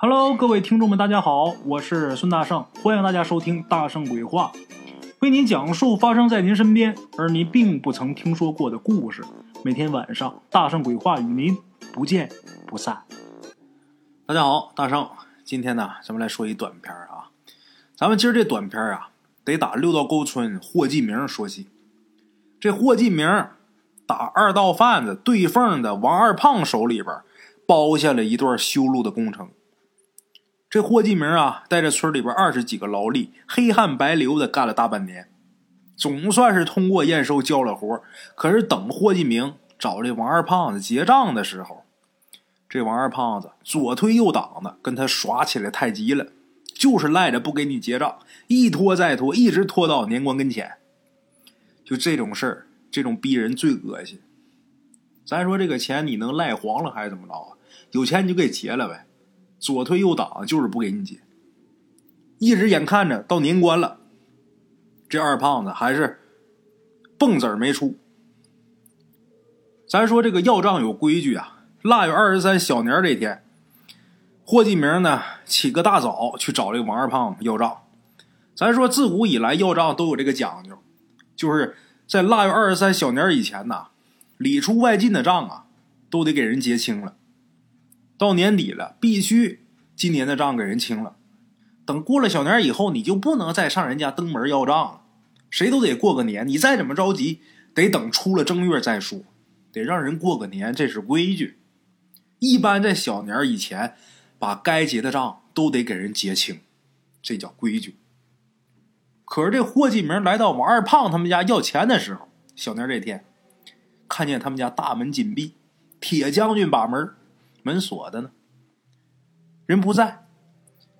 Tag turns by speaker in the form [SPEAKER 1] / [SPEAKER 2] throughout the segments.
[SPEAKER 1] Hello，各位听众们，大家好，我是孙大圣，欢迎大家收听《大圣鬼话》，为您讲述发生在您身边而您并不曾听说过的故事。每天晚上，《大圣鬼话》与您不见不散。
[SPEAKER 2] 大家好，大圣，今天呢，咱们来说一短片啊。咱们今儿这短片啊，得打六道沟村霍继明说起。这霍继明打二道贩子对缝的王二胖手里边包下了一段修路的工程。这霍继明啊，带着村里边二十几个劳力，黑汗白流的干了大半年，总算是通过验收交了活。可是等霍继明找这王二胖子结账的时候，这王二胖子左推右挡的跟他耍起来太极了，就是赖着不给你结账，一拖再拖，一直拖到年关跟前。就这种事儿，这种逼人最恶心。咱说这个钱你能赖黄了还是怎么着啊？有钱你就给结了呗。左推右挡，就是不给你结。一直眼看着到年关了，这二胖子还是蹦子儿没出。咱说这个要账有规矩啊。腊月二十三小年这天，霍继明呢起个大早去找这个王二胖子要账。咱说自古以来要账都有这个讲究，就是在腊月二十三小年以前呐，里出外进的账啊都得给人结清了。到年底了，必须今年的账给人清了。等过了小年以后，你就不能再上人家登门要账了。谁都得过个年，你再怎么着急，得等出了正月再说，得让人过个年，这是规矩。一般在小年以前，把该结的账都得给人结清，这叫规矩。可是这霍继明来到王二胖他们家要钱的时候，小年这天，看见他们家大门紧闭，铁将军把门。门锁的呢，人不在，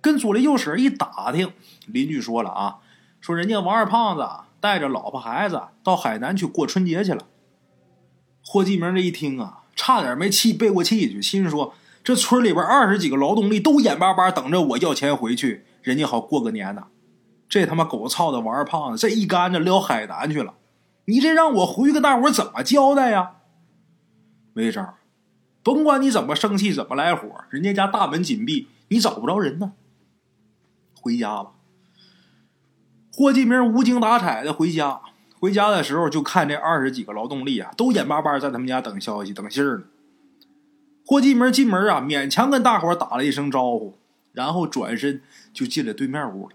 [SPEAKER 2] 跟左邻右舍一打听，邻居说了啊，说人家王二胖子带着老婆孩子到海南去过春节去了。霍继明这一听啊，差点没气背过气去，心说这村里边二十几个劳动力都眼巴巴等着我要钱回去，人家好过个年呢。这他妈狗操的王二胖子这一竿子撩海南去了，你这让我回去跟大伙怎么交代呀？没招。甭管你怎么生气，怎么来火，人家家大门紧闭，你找不着人呢。回家吧。霍继明无精打采的回家，回家的时候就看这二十几个劳动力啊，都眼巴巴在他们家等消息、等信儿呢。霍继明进门啊，勉强跟大伙打了一声招呼，然后转身就进了对面屋了。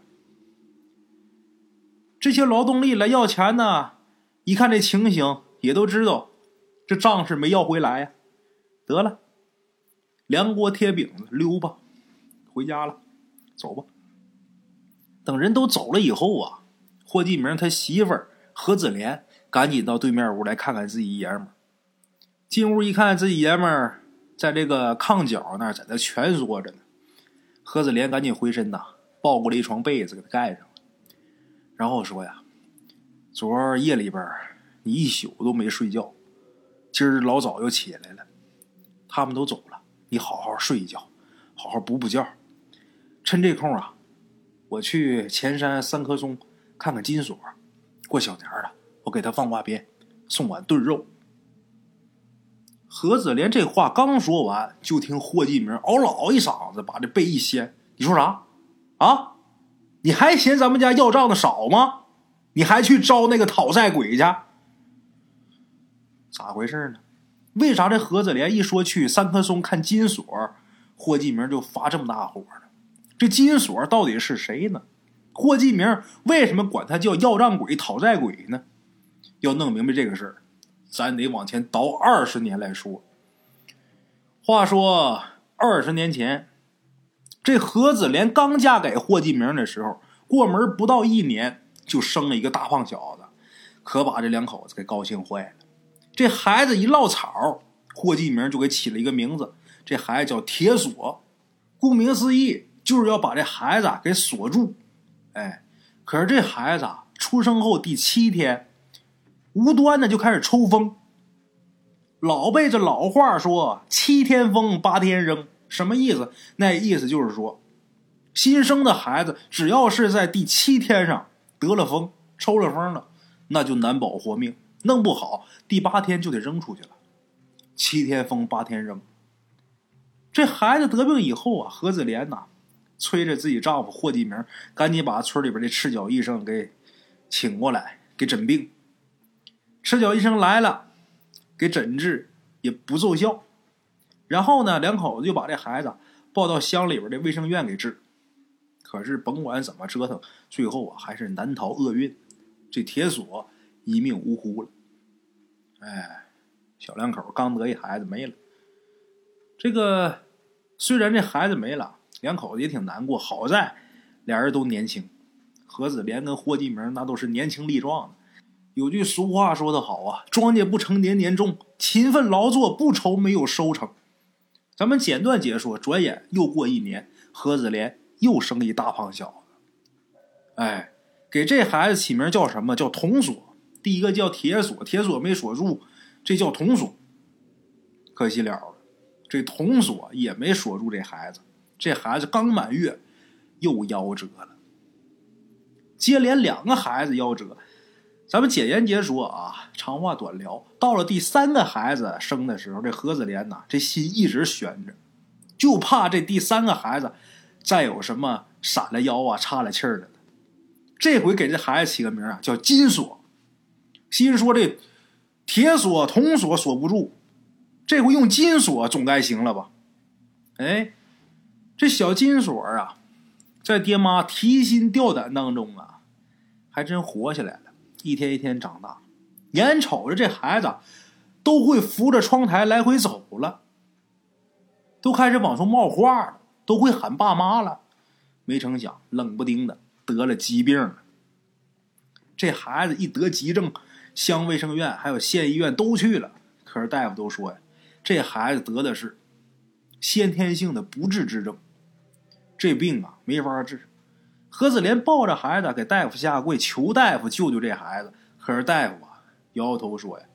[SPEAKER 2] 这些劳动力来要钱呢，一看这情形，也都知道这账是没要回来呀。得了，凉锅贴饼子，溜吧，回家了，走吧。等人都走了以后啊，霍继明他媳妇儿何子莲赶紧到对面屋来看看自己爷们儿。进屋一看，自己爷们儿在这个炕角那儿在那蜷缩着呢。何子莲赶紧回身呐，抱过来一床被子给他盖上了，然后说呀：“昨儿夜里边你一宿都没睡觉，今儿老早又起来了。”他们都走了，你好好睡一觉，好好补补觉。趁这空啊，我去前山三棵松看看金锁。过小年了，我给他放挂鞭，送碗炖肉。何子莲这话刚说完，就听霍继明嗷老一嗓子，把这背一掀：“你说啥？啊？你还嫌咱们家要账的少吗？你还去招那个讨债鬼去？咋回事呢？”为啥这何子莲一说去三棵松看金锁，霍继明就发这么大火呢？这金锁到底是谁呢？霍继明为什么管他叫要账鬼、讨债鬼呢？要弄明白这个事儿，咱得往前倒二十年来说。话说二十年前，这何子莲刚嫁给霍继明的时候，过门不到一年就生了一个大胖小子，可把这两口子给高兴坏了。这孩子一落草，霍继明就给起了一个名字，这孩子叫铁锁。顾名思义，就是要把这孩子给锁住。哎，可是这孩子出生后第七天，无端的就开始抽风。老辈子老话说“七天风，八天扔”，什么意思？那意思就是说，新生的孩子只要是在第七天上得了风、抽了风了，那就难保活命。弄不好，第八天就得扔出去了。七天封，八天扔。这孩子得病以后啊，何子莲呐，催着自己丈夫霍继明赶紧把村里边的赤脚医生给请过来给诊病。赤脚医生来了，给诊治也不奏效。然后呢，两口子就把这孩子抱到乡里边的卫生院给治。可是甭管怎么折腾，最后啊还是难逃厄运，这铁锁一命呜呼了。哎，小两口刚得一孩子没了。这个虽然这孩子没了，两口子也挺难过。好在俩人都年轻，何子莲跟霍继明那都是年轻力壮的。有句俗话说得好啊，“庄稼不成年年种，勤奋劳作不愁没有收成。”咱们简短解说，转眼又过一年，何子莲又生一大胖小子。哎，给这孩子起名叫什么？叫童锁。第一个叫铁锁，铁锁没锁住，这叫铜锁。可惜了。这铜锁也没锁住这孩子，这孩子刚满月，又夭折了。接连两个孩子夭折，咱们简言结说啊，长话短聊。到了第三个孩子生的时候，这何子莲呐，这心一直悬着，就怕这第三个孩子再有什么闪了腰啊、岔了气儿的。这回给这孩子起个名啊，叫金锁。心说这铁锁、铜锁锁不住。这回用金锁总该行了吧？哎，这小金锁啊，在爹妈提心吊胆当中啊，还真活下来了，一天一天长大。眼瞅着这孩子都会扶着窗台来回走了，都开始往出冒话了，都会喊爸妈了。没成想，冷不丁的得了疾病了。这孩子一得急症，乡卫生院还有县医院都去了，可是大夫都说呀。这孩子得的是先天性的不治之症，这病啊没法治。何子莲抱着孩子给大夫下跪，求大夫救救这孩子。可是大夫啊摇摇头说呀：“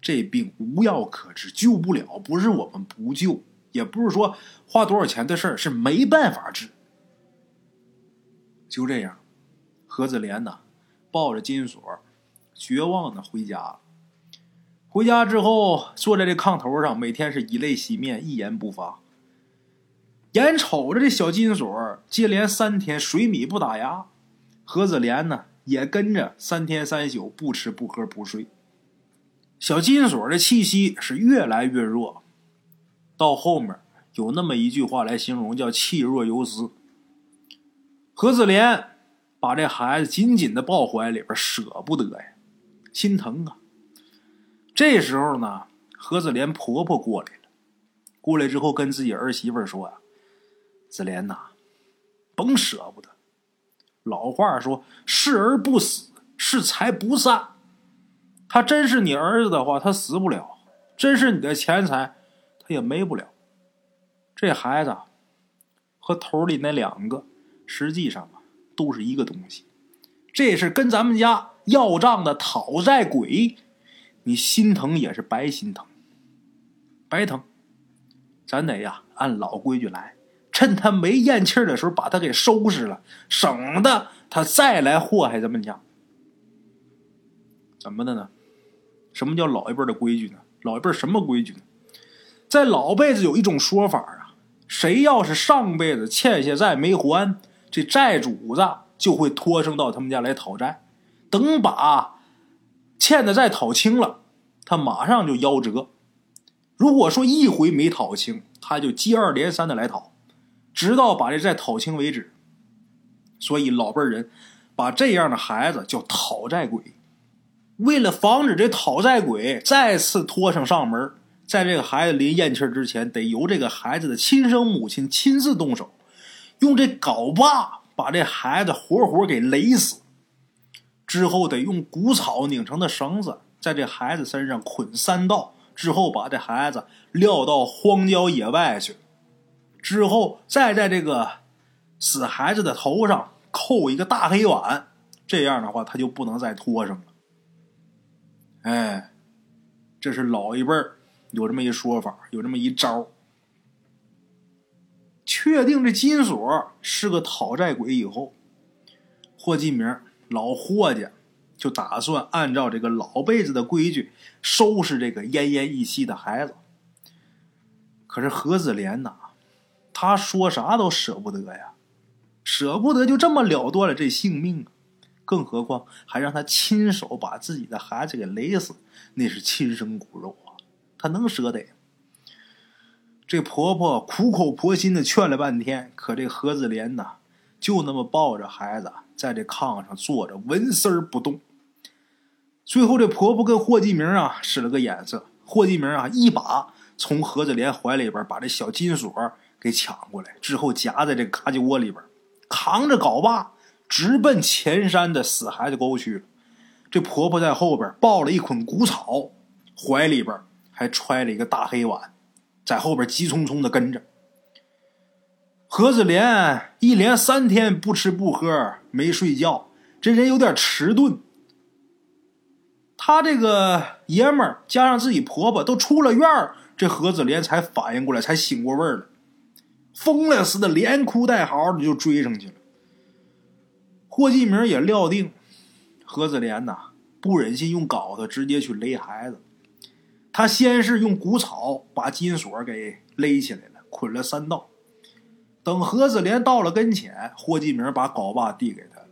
[SPEAKER 2] 这病无药可治，救不了。不是我们不救，也不是说花多少钱的事儿，是没办法治。”就这样，何子莲呢抱着金锁，绝望的回家了。回家之后，坐在这炕头上，每天是以泪洗面，一言不发。眼瞅着这小金锁接连三天水米不打牙，何子莲呢也跟着三天三宿不吃不喝不睡。小金锁的气息是越来越弱，到后面有那么一句话来形容，叫气若游丝。何子莲把这孩子紧紧的抱怀里边，舍不得呀，心疼啊。这时候呢，何子莲婆婆过来了。过来之后，跟自己儿媳妇说：“呀，子莲呐，甭舍不得。老话说，是儿不死，是财不散。他真是你儿子的话，他死不了；真是你的钱财，他也没不了。这孩子和头里那两个，实际上啊，都是一个东西。这是跟咱们家要账的讨债鬼。”你心疼也是白心疼，白疼，咱得呀按老规矩来，趁他没咽气儿的时候把他给收拾了，省得他再来祸害咱们家。怎么的呢？什么叫老一辈的规矩呢？老一辈什么规矩呢？在老辈子有一种说法啊，谁要是上辈子欠下债没还，这债主子就会托生到他们家来讨债，等把。欠的债讨清了，他马上就夭折。如果说一回没讨清，他就接二连三的来讨，直到把这债讨清为止。所以老辈人把这样的孩子叫讨债鬼。为了防止这讨债鬼再次拖上上门，在这个孩子临咽气之前，得由这个孩子的亲生母亲亲自动手，用这镐把把这孩子活活给勒死。之后得用谷草拧成的绳子，在这孩子身上捆三道，之后把这孩子撂到荒郊野外去，之后再在这个死孩子的头上扣一个大黑碗，这样的话他就不能再拖上了。哎，这是老一辈有这么一说法，有这么一招。确定这金锁是个讨债鬼以后，霍继明。老霍家就打算按照这个老辈子的规矩收拾这个奄奄一息的孩子。可是何子莲呐，他说啥都舍不得呀，舍不得就这么了断了这性命啊！更何况还让他亲手把自己的孩子给勒死，那是亲生骨肉啊，他能舍得？这婆婆苦口婆心的劝了半天，可这何子莲呐，就那么抱着孩子在这炕上坐着，纹丝儿不动。最后，这婆婆跟霍继明啊使了个眼色，霍继明啊一把从何子莲怀里边把这小金锁给抢过来，之后夹在这嘎叽窝里边，扛着镐把直奔前山的死孩子沟去了。这婆婆在后边抱了一捆谷草，怀里边还揣了一个大黑碗。在后边急匆匆的跟着，何子莲一连三天不吃不喝没睡觉，这人有点迟钝。他这个爷们儿加上自己婆婆都出了院儿，这何子莲才反应过来，才醒过味儿了，疯了似的连哭带嚎的就追上去了。霍继明也料定何子莲呐不忍心用镐子直接去勒孩子。他先是用谷草把金锁给勒起来了，捆了三道。等何子莲到了跟前，霍继明把镐把递给他了。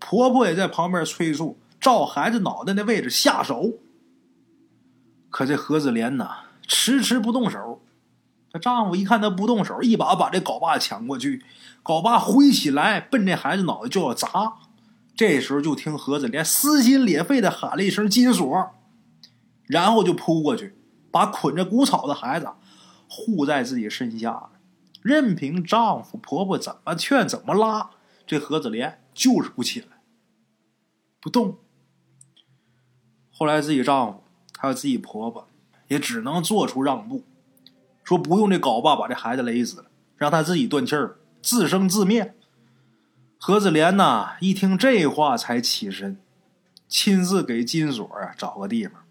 [SPEAKER 2] 婆婆也在旁边催促，照孩子脑袋那位置下手。可这何子莲呐，迟迟不动手。她丈夫一看她不动手，一把把这镐把抢过去，镐把挥起来，奔这孩子脑袋就要砸。这时候就听何子莲撕心裂肺的喊了一声“金锁”。然后就扑过去，把捆着谷草的孩子护在自己身下，任凭丈夫婆婆怎么劝怎么拉，这何子莲就是不起来，不动。后来自己丈夫还有自己婆婆也只能做出让步，说不用这镐把把这孩子勒死了，让他自己断气儿，自生自灭。何子莲呐，一听这话才起身，亲自给金锁啊找个地方。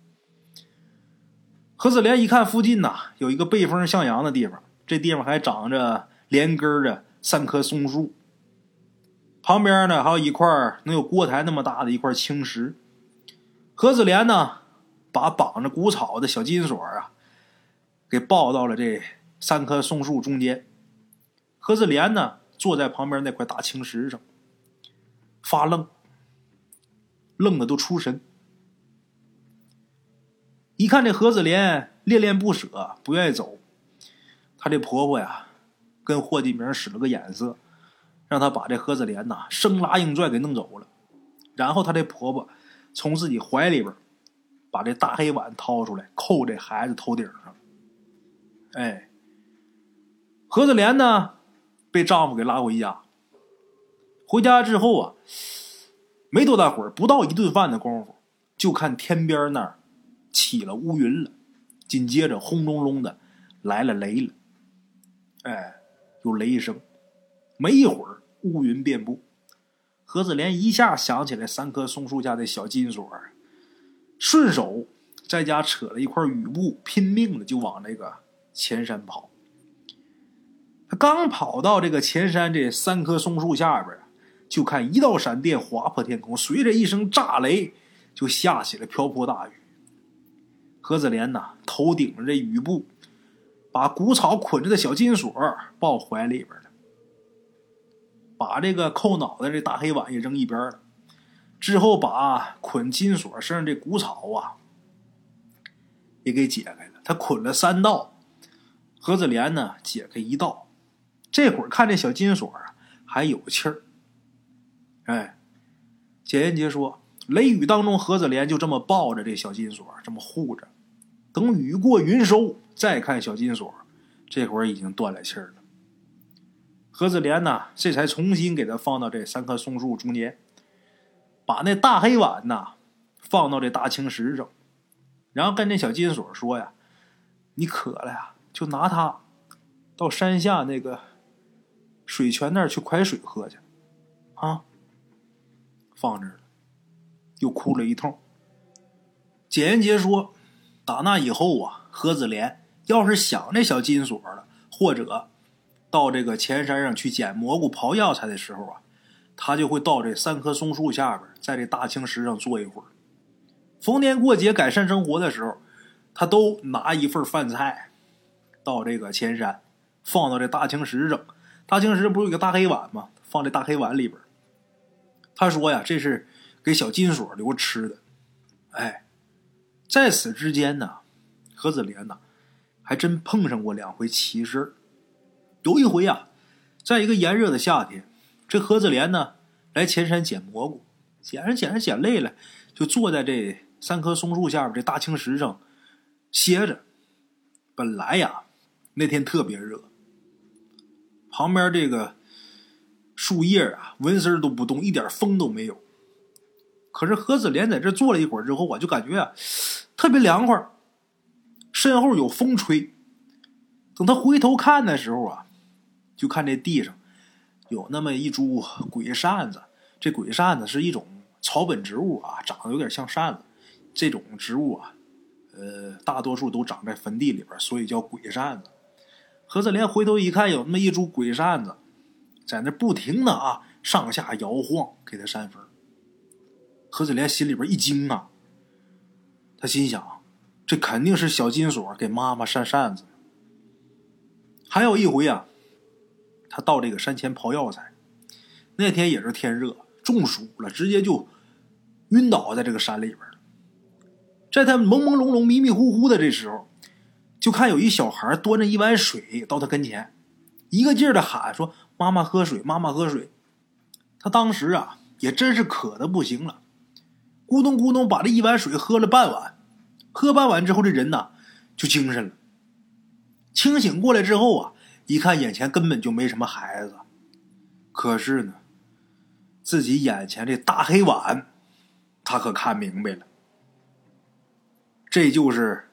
[SPEAKER 2] 何子莲一看附近呐有一个背风向阳的地方，这地方还长着连根的三棵松树，旁边呢还有一块能有锅台那么大的一块青石。何子莲呢把绑着谷草的小金锁啊给抱到了这三棵松树中间。何子莲呢坐在旁边那块大青石上，发愣，愣的都出神。一看这何子莲恋恋不舍，不愿意走，她这婆婆呀，跟霍继明使了个眼色，让他把这何子莲呐生拉硬拽给弄走了。然后她这婆婆从自己怀里边把这大黑碗掏出来，扣这孩子头顶上。哎，何子莲呢被丈夫给拉回家。回家之后啊，没多大会儿，不到一顿饭的功夫，就看天边那儿。起了乌云了，紧接着轰隆隆的来了雷了，哎，有雷声。没一会儿，乌云遍布。何子莲一下想起来三棵松树下的小金锁，顺手在家扯了一块雨布，拼命的就往那个前山跑。他刚跑到这个前山这三棵松树下边，就看一道闪电划破天空，随着一声炸雷，就下起了瓢泼大雨。何子莲呐，头顶着这雨布，把谷草捆着的小金锁抱怀里边了，把这个扣脑袋这大黑碗也扔一边了，之后把捆金锁身上这谷草啊也给解开了。他捆了三道，何子莲呢解开一道，这会儿看这小金锁啊还有气儿。哎，简言杰说，雷雨当中，何子莲就这么抱着这小金锁，这么护着。等雨过云收，再看小金锁，这会儿已经断了气儿了。何子莲呢，这才重新给他放到这三棵松树中间，把那大黑碗呐放到这大青石上，然后跟这小金锁说呀：“你渴了呀，就拿它到山下那个水泉那儿去蒯水喝去。”啊，放这儿了，又哭了一通。简言杰说。打那以后啊，何子莲要是想这小金锁了，或者到这个前山上去捡蘑菇、刨药材的时候啊，他就会到这三棵松树下边，在这大青石上坐一会儿。逢年过节改善生活的时候，他都拿一份饭菜到这个前山放到这大青石上。大青石不是有个大黑碗吗？放这大黑碗里边。他说呀，这是给小金锁留吃的。哎，在此之间呢，何子莲呢，还真碰上过两回奇事有一回呀，在一个炎热的夏天，这何子莲呢来前山捡蘑菇，捡着捡着捡累了，就坐在这三棵松树下边这大青石上歇着。本来呀，那天特别热，旁边这个树叶啊纹丝都不动，一点风都没有。可是何子莲在这坐了一会儿之后我，就感觉啊特别凉快，身后有风吹。等他回头看的时候啊，就看这地上有那么一株鬼扇子。这鬼扇子是一种草本植物啊，长得有点像扇子。这种植物啊。呃，大多数都长在坟地里边，所以叫鬼扇子。何子莲回头一看，有那么一株鬼扇子，在那不停的啊上下摇晃，给他扇风。何子莲心里边一惊啊，他心想，这肯定是小金锁给妈妈扇扇子。还有一回啊，他到这个山前刨药材，那天也是天热，中暑了，直接就晕倒在这个山里边。在他朦朦胧胧、迷迷糊糊的这时候，就看有一小孩端着一碗水到他跟前，一个劲儿的喊说：“妈妈喝水，妈妈喝水。”他当时啊，也真是渴的不行了，咕咚咕咚把这一碗水喝了半碗。喝半碗之后，这人呐就精神了。清醒过来之后啊，一看眼前根本就没什么孩子，可是呢，自己眼前这大黑碗，他可看明白了。这就是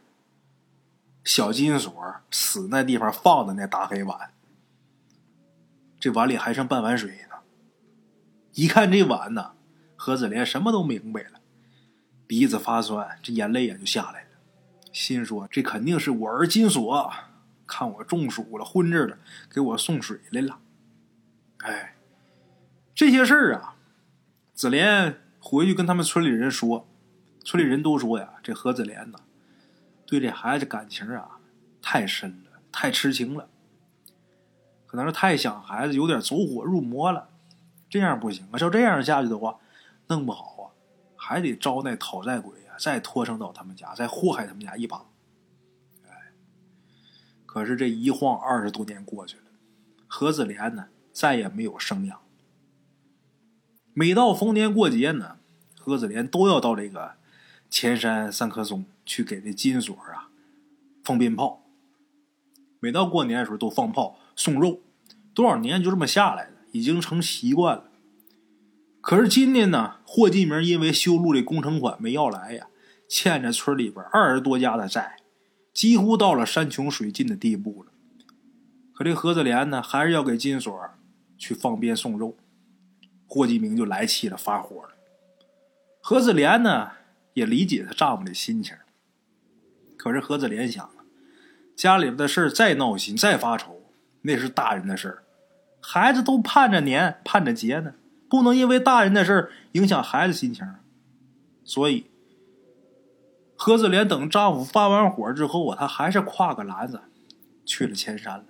[SPEAKER 2] 小金锁死那地方放的那大黑碗，这碗里还剩半碗水呢。一看这碗呢，何子莲什么都明白了，鼻子发酸，这眼泪也就下来了，心说这肯定是我儿金锁看我中暑了，昏着了，给我送水来了。哎，这些事儿啊，子莲回去跟他们村里人说。村里人都说呀，这何子莲呐，对这孩子感情啊太深了，太痴情了，可能是太想孩子，有点走火入魔了。这样不行啊，照这样下去的话，弄不好，还得招那讨债鬼啊，再拖上到他们家，再祸害他们家一把。哎，可是这一晃二十多年过去了，何子莲呢再也没有生养。每到逢年过节呢，何子莲都要到这个。前山三棵松去给这金锁啊放鞭炮，每到过年的时候都放炮送肉，多少年就这么下来了，已经成习惯了。可是今年呢，霍继明因为修路的工程款没要来呀，欠着村里边二十多家的债，几乎到了山穷水尽的地步了。可这何子莲呢，还是要给金锁去放鞭送肉，霍继明就来气了，发火了。何子莲呢？也理解她丈夫的心情，可是何子莲想啊，家里边的事再闹心、再发愁，那是大人的事儿，孩子都盼着年、盼着节呢，不能因为大人的事影响孩子心情。所以，何子莲等丈夫发完火之后啊，她还是挎个篮子去了前山了。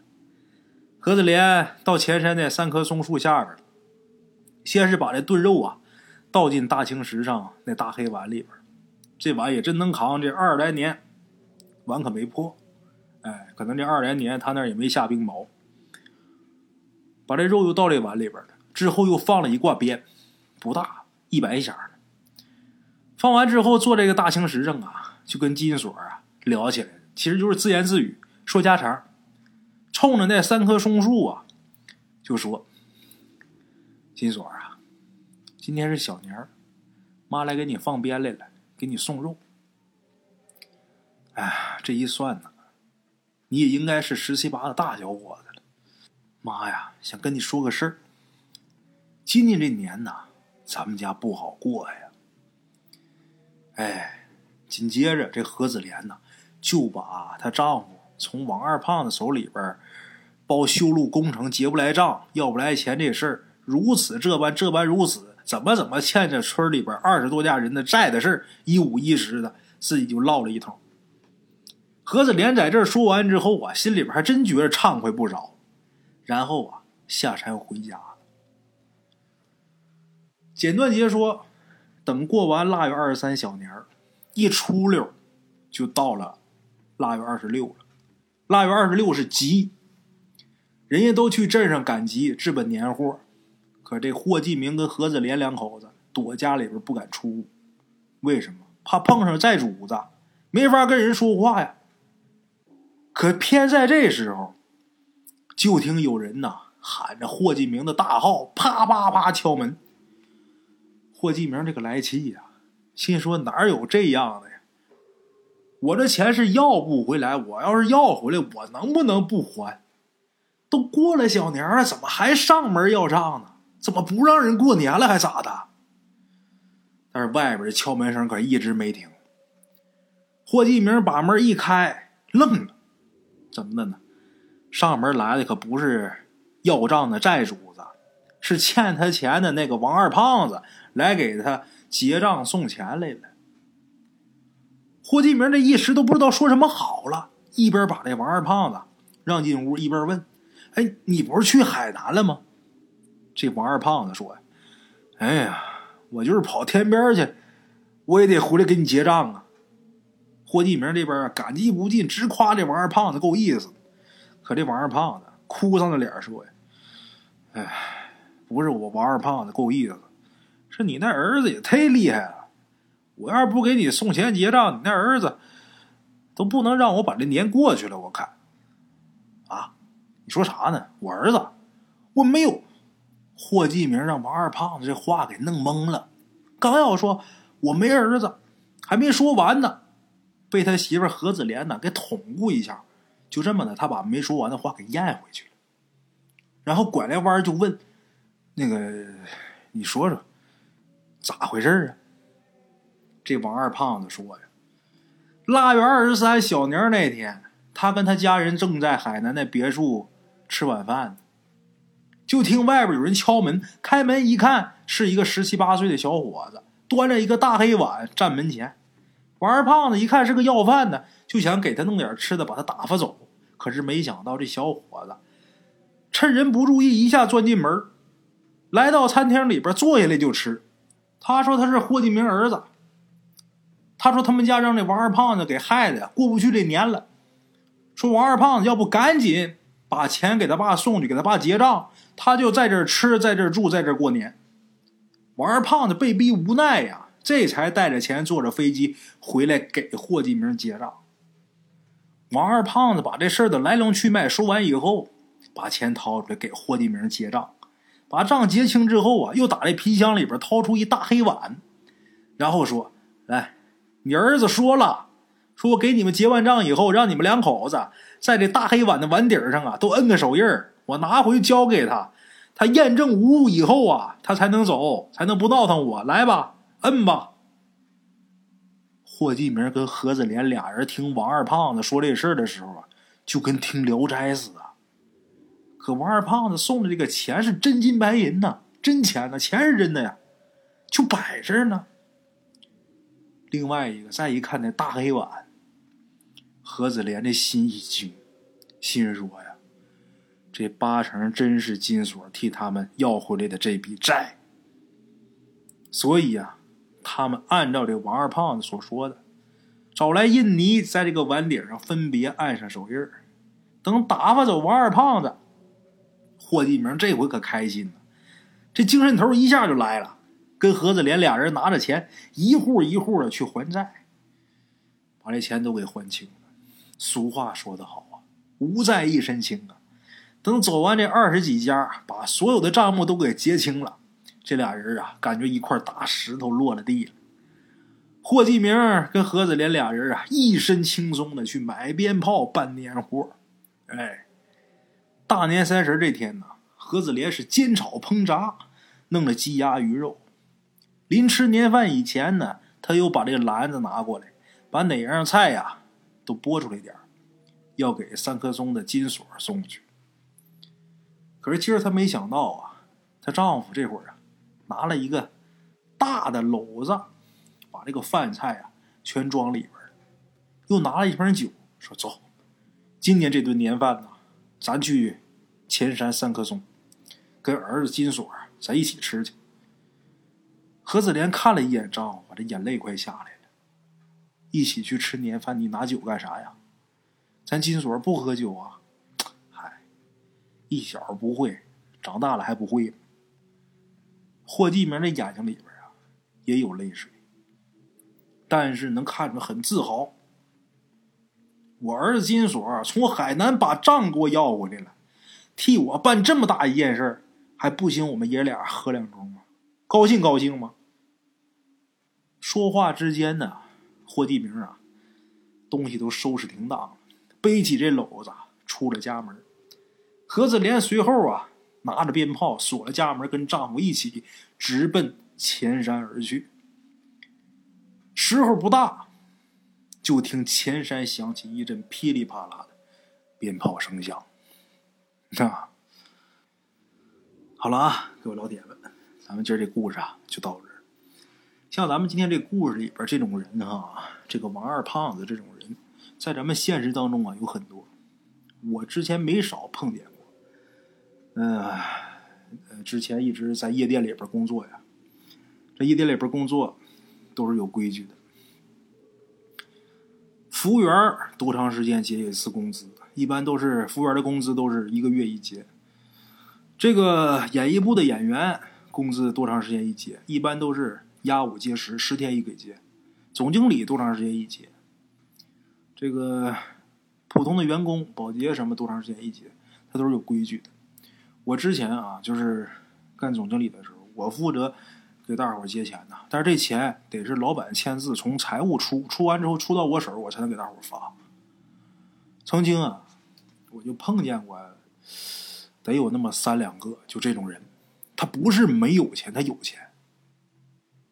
[SPEAKER 2] 何子莲到前山那三棵松树下边先是把这炖肉啊倒进大青石上那大黑碗里边。这碗也真能扛，这二十来年，碗可没破。哎，可能这二十来年他那也没下冰雹。把这肉又倒这碗里边了，之后又放了一挂鞭，不大，一百响放完之后，坐这个大青石上啊，就跟金锁啊聊起来，其实就是自言自语，说家常，冲着那三棵松树啊，就说：“金锁啊，今天是小年儿妈来给你放鞭来了。”给你送肉，哎，这一算呢，你也应该是十七八的大小伙子了。妈呀，想跟你说个事儿。今年这年呐，咱们家不好过呀。哎，紧接着这何子莲呐，就把她丈夫从王二胖子手里边包修路工程结不来账、要不来钱这事儿，如此这般这般如此。怎么怎么欠着村里边二十多家人的债的事一五一十的自己就唠了一通。何子莲在这儿说完之后啊，心里边还真觉得畅快不少。然后啊下山回家。简短截说，等过完腊月二十三小年儿，一出溜就到了腊月二十六了。腊月二十六是吉，人家都去镇上赶集置办年货，可这霍继明跟何子莲两口子躲家里边不敢出，为什么？怕碰上债主子，没法跟人说话呀。可偏在这时候，就听有人呐喊着霍继明的大号，啪啪啪敲门。霍继明这个来气呀，心说哪有这样的呀？我这钱是要不回来，我要是要回来，我能不能不还？都过了小年了，怎么还上门要账呢？怎么不让人过年了，还咋的？但是外边的敲门声可一直没停。霍继明把门一开，愣了，怎么的呢？上门来的可不是要账的债主，是欠他钱的那个王二胖子。来给他结账送钱来了。霍继明这一时都不知道说什么好了，一边把这王二胖子让进屋，一边问：“哎，你不是去海南了吗？”这王二胖子说：“哎呀，我就是跑天边去，我也得回来给你结账啊。”霍继明这边感激不尽，直夸这王二胖子够意思。可这王二胖子哭丧着脸说：“呀，哎，不是我王二胖子够意思。”是你那儿子也忒厉害了！我要是不给你送钱结账，你那儿子都不能让我把这年过去了。我看，啊，你说啥呢？我儿子，我没有。霍继明让王二胖子这话给弄懵了，刚要说我没儿子，还没说完呢，被他媳妇何子莲呢给捅咕一下，就这么的，他把没说完的话给咽回去了，然后拐来弯就问：“那个，你说说。”咋回事啊？这王二胖子说呀，腊月二十三小年那天，他跟他家人正在海南的别墅吃晚饭呢，就听外边有人敲门。开门一看，是一个十七八岁的小伙子，端着一个大黑碗站门前。王二胖子一看是个要饭的，就想给他弄点吃的，把他打发走。可是没想到这小伙子趁人不注意，一下钻进门，来到餐厅里边坐下来就吃。他说他是霍继明儿子。他说他们家让这王二胖子给害的，过不去这年了。说王二胖子要不赶紧把钱给他爸送去，给他爸结账，他就在这吃，在这住，在这过年。王二胖子被逼无奈呀，这才带着钱坐着飞机回来给霍继明结账。王二胖子把这事儿的来龙去脉说完以后，把钱掏出来给霍继明结账。把账结清之后啊，又打这皮箱里边掏出一大黑碗，然后说：“来，你儿子说了，说我给你们结完账以后，让你们两口子在这大黑碗的碗底上啊，都摁个手印我拿回去交给他，他验证无误以后啊，他才能走，才能不闹腾我。来吧，摁吧。”霍继明跟何子莲俩人听王二胖子说这事儿的时候啊，就跟听《聊斋》似的。可王二胖子送的这个钱是真金白银呐，真钱呢，钱是真的呀，就摆这儿呢。另外一个再一看那大黑碗，何子莲的心一惊，心说呀，这八成真是金锁替他们要回来的这笔债。所以呀，他们按照这王二胖子所说的，找来印泥，在这个碗顶上分别按上手印儿，等打发走王二胖子。霍继明这回可开心了，这精神头一下就来了，跟何子莲俩人拿着钱，一户一户的去还债，把这钱都给还清了。俗话说得好啊，无债一身轻啊。等走完这二十几家，把所有的账目都给结清了，这俩人啊，感觉一块大石头落了地了。霍继明跟何子莲俩人啊，一身轻松的去买鞭炮、办年货，哎。大年三十这天呢，何子莲是煎炒烹炸，弄了鸡鸭鱼肉。临吃年饭以前呢，他又把这个篮子拿过来，把哪样菜呀都拨出来点要给三棵松的金锁送去。可是今儿她没想到啊，她丈夫这会儿啊，拿了一个大的篓子，把这个饭菜啊全装里边又拿了一瓶酒，说：“走，今年这顿年饭呢。”咱去前山三棵松，跟儿子金锁咱一起吃去。何子莲看了一眼丈夫，这眼泪快下来了。一起去吃年饭，你拿酒干啥呀？咱金锁不喝酒啊。嗨，一小不会，长大了还不会。霍继明的眼睛里边啊，也有泪水，但是能看出很自豪。我儿子金锁从海南把账给我要回来了，替我办这么大一件事还不行？我们爷俩喝两盅吗？高兴高兴吗？说话之间呢，霍继明啊，东西都收拾停当了，背起这篓子出了家门。何子莲随后啊，拿着鞭炮锁了家门，跟丈夫一起直奔前山而去。时候不大，就听前山响起一阵噼里啪啦的鞭炮声响。啊，好了啊，各位老铁们。咱们今儿这故事啊，就到这儿。像咱们今天这故事里边这种人哈，这个王二胖子这种人，在咱们现实当中啊有很多，我之前没少碰见过。嗯，之前一直在夜店里边工作呀，这夜店里边工作都是有规矩的，服务员多长时间结一次工资？一般都是服务员的工资都是一个月一结。这个演艺部的演员。工资多长时间一结？一般都是压五结十，十天一给结。总经理多长时间一结？这个普通的员工、保洁什么多长时间一结？他都是有规矩的。我之前啊，就是干总经理的时候，我负责给大伙结钱呐。但是这钱得是老板签字，从财务出，出完之后出到我手，我才能给大伙发。曾经啊，我就碰见过，得有那么三两个，就这种人。他不是没有钱，他有钱，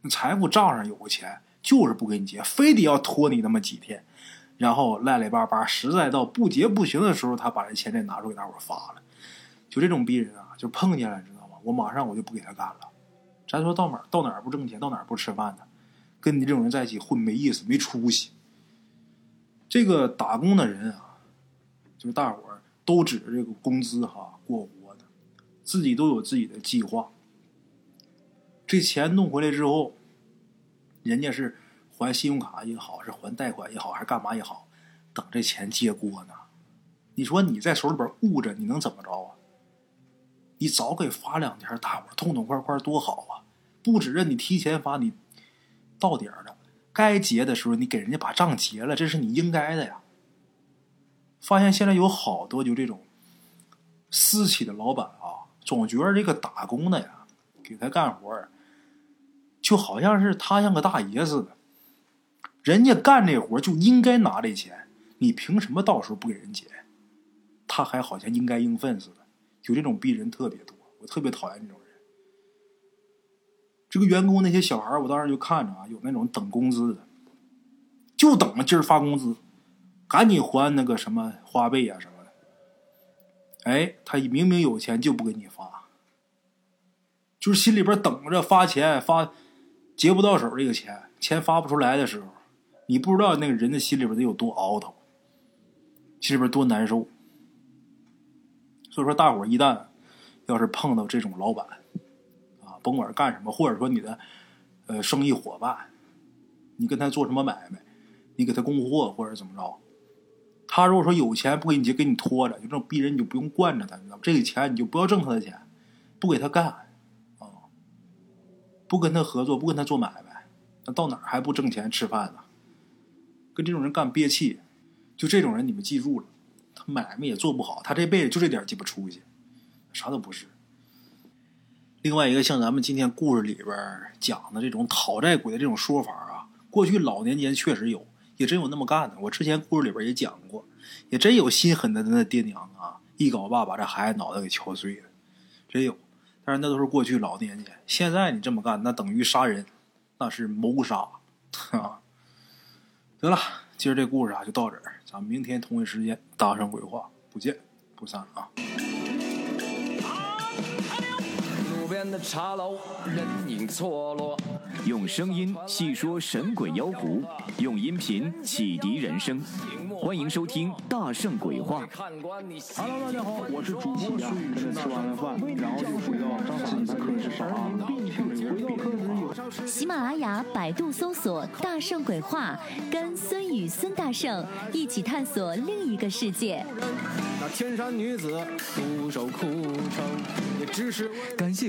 [SPEAKER 2] 财务账上有个钱，就是不给你结，非得要拖你那么几天，然后赖赖巴巴，实在到不结不行的时候，他把这钱再拿出给大伙发了。就这种逼人啊，就碰见了，知道吗？我马上我就不给他干了。咱说到哪到哪儿不挣钱，到哪儿不吃饭呢？跟你这种人在一起混没意思，没出息。这个打工的人啊，就是大伙都指着这个工资哈过活。自己都有自己的计划。这钱弄回来之后，人家是还信用卡也好，是还贷款也好，还是干嘛也好，等这钱接过呢。你说你在手里边捂着，你能怎么着啊？你早给发两天，大伙痛痛快快多好啊！不指认你提前发，你到点了，该结的时候你给人家把账结了，这是你应该的呀。发现现在有好多就这种私企的老板啊。总觉得这个打工的呀，给他干活就好像是他像个大爷似的。人家干这活就应该拿这钱，你凭什么到时候不给人钱？他还好像应该应分似的。有这种逼人特别多，我特别讨厌这种人。这个员工那些小孩我当时就看着啊，有那种等工资的，就等着今儿发工资，赶紧还那个什么花呗啊什么的。哎，他明明有钱就不给你发，就是心里边等着发钱发，结不到手这个钱，钱发不出来的时候，你不知道那个人的心里边得有多熬头，心里边多难受。所以说，大伙一旦要是碰到这种老板，啊，甭管干什么，或者说你的呃生意伙伴，你跟他做什么买卖，你给他供货或者怎么着。他如果说有钱不给你就，给你拖着，就这种逼人，你就不用惯着他，你知道吗？这个钱你就不要挣他的钱，不给他干，啊，不跟他合作，不跟他做买卖，那到哪儿还不挣钱吃饭呢？跟这种人干憋气，就这种人你们记住了，他买卖也做不好，他这辈子就这点鸡巴出息，啥都不是。另外一个像咱们今天故事里边讲的这种讨债鬼的这种说法啊，过去老年间确实有。也真有那么干的，我之前故事里边也讲过，也真有心狠的那爹娘啊，一镐把把这孩子脑袋给敲碎了，真有。但是那都是过去老年间，现在你这么干，那等于杀人，那是谋杀啊！得了，今儿这故事啊就到这儿，咱们明天同一时间搭上鬼话不见不散啊！
[SPEAKER 3] 间的茶楼，人影错落。
[SPEAKER 4] 用声音细说神鬼妖狐，用音频启迪人生。欢迎收听《大圣鬼话》。
[SPEAKER 1] Hello，大家好，我是主播孙宇，吃完了饭，然后就回到自己的课。
[SPEAKER 5] 喜马拉雅、百度搜索“大圣鬼话”，跟孙宇、孙大圣一起探索另一个世界。
[SPEAKER 3] 那天山女子独守空城，也只是
[SPEAKER 4] 感谢